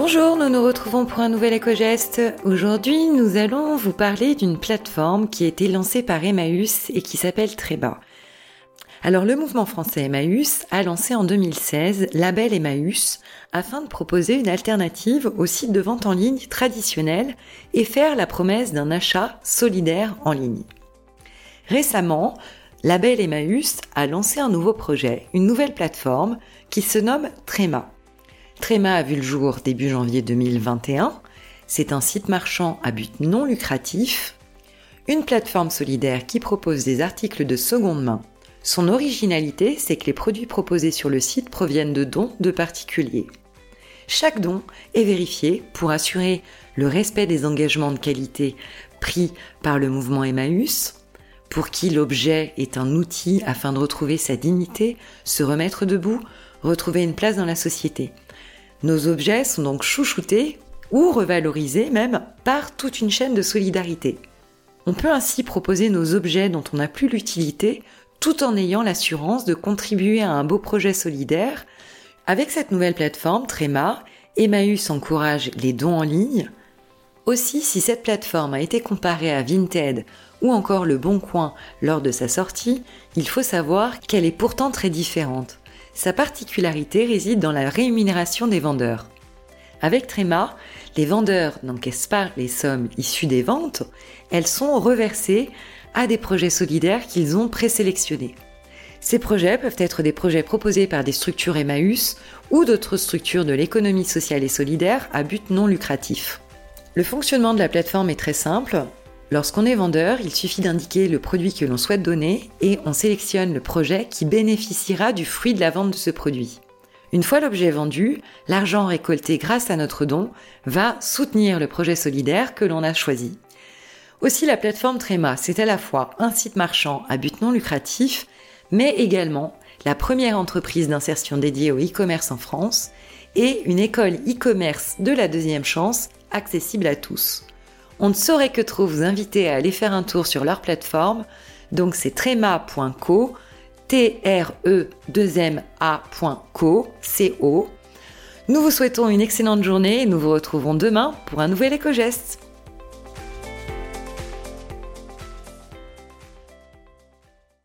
Bonjour, nous nous retrouvons pour un nouvel éco-geste. Aujourd'hui, nous allons vous parler d'une plateforme qui a été lancée par Emmaüs et qui s'appelle Treba. Alors, le mouvement français Emmaüs a lancé en 2016 Label Emmaüs afin de proposer une alternative au site de vente en ligne traditionnel et faire la promesse d'un achat solidaire en ligne. Récemment, Label Emmaüs a lancé un nouveau projet, une nouvelle plateforme qui se nomme Tréma. Tréma a vu le jour début janvier 2021. C'est un site marchand à but non lucratif, une plateforme solidaire qui propose des articles de seconde main. Son originalité, c'est que les produits proposés sur le site proviennent de dons de particuliers. Chaque don est vérifié pour assurer le respect des engagements de qualité pris par le mouvement Emmaüs, pour qui l'objet est un outil afin de retrouver sa dignité, se remettre debout, retrouver une place dans la société. Nos objets sont donc chouchoutés ou revalorisés même par toute une chaîne de solidarité. On peut ainsi proposer nos objets dont on n'a plus l'utilité tout en ayant l'assurance de contribuer à un beau projet solidaire. Avec cette nouvelle plateforme, Tréma, Emmaüs encourage les dons en ligne. Aussi, si cette plateforme a été comparée à Vinted ou encore Le Bon Coin lors de sa sortie, il faut savoir qu'elle est pourtant très différente. Sa particularité réside dans la rémunération des vendeurs. Avec Tréma, les vendeurs n'encaissent pas les sommes issues des ventes, elles sont reversées à des projets solidaires qu'ils ont présélectionnés. Ces projets peuvent être des projets proposés par des structures Emmaüs ou d'autres structures de l'économie sociale et solidaire à but non lucratif. Le fonctionnement de la plateforme est très simple. Lorsqu'on est vendeur, il suffit d'indiquer le produit que l'on souhaite donner et on sélectionne le projet qui bénéficiera du fruit de la vente de ce produit. Une fois l'objet vendu, l'argent récolté grâce à notre don va soutenir le projet solidaire que l'on a choisi. Aussi la plateforme Tréma, c'est à la fois un site marchand à but non lucratif, mais également la première entreprise d'insertion dédiée au e-commerce en France et une école e-commerce de la deuxième chance accessible à tous on ne saurait que trop vous inviter à aller faire un tour sur leur plateforme. Donc c'est trema.co, T-R-E-2-M-A.co, C-O. Nous vous souhaitons une excellente journée et nous vous retrouverons demain pour un nouvel éco-geste.